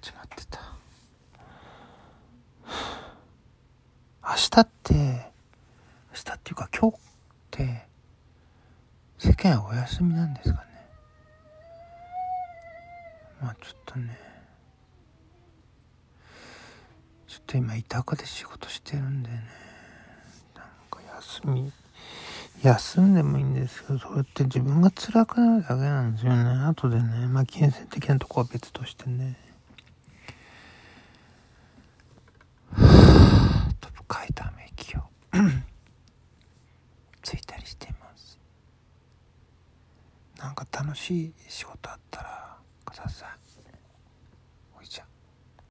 始まってた明日って明日っていうか今日って世間はお休みなんですかねまあちょっとねちょっと今板岡で仕事してるんでねなんか休み休んでもいいんですけど、そうやって自分が辛くなるだけなんですよね。後でね、まあ金銭的なとこは別としてね。ついたりしています。なんか楽しい仕事あったらくださおいちゃん。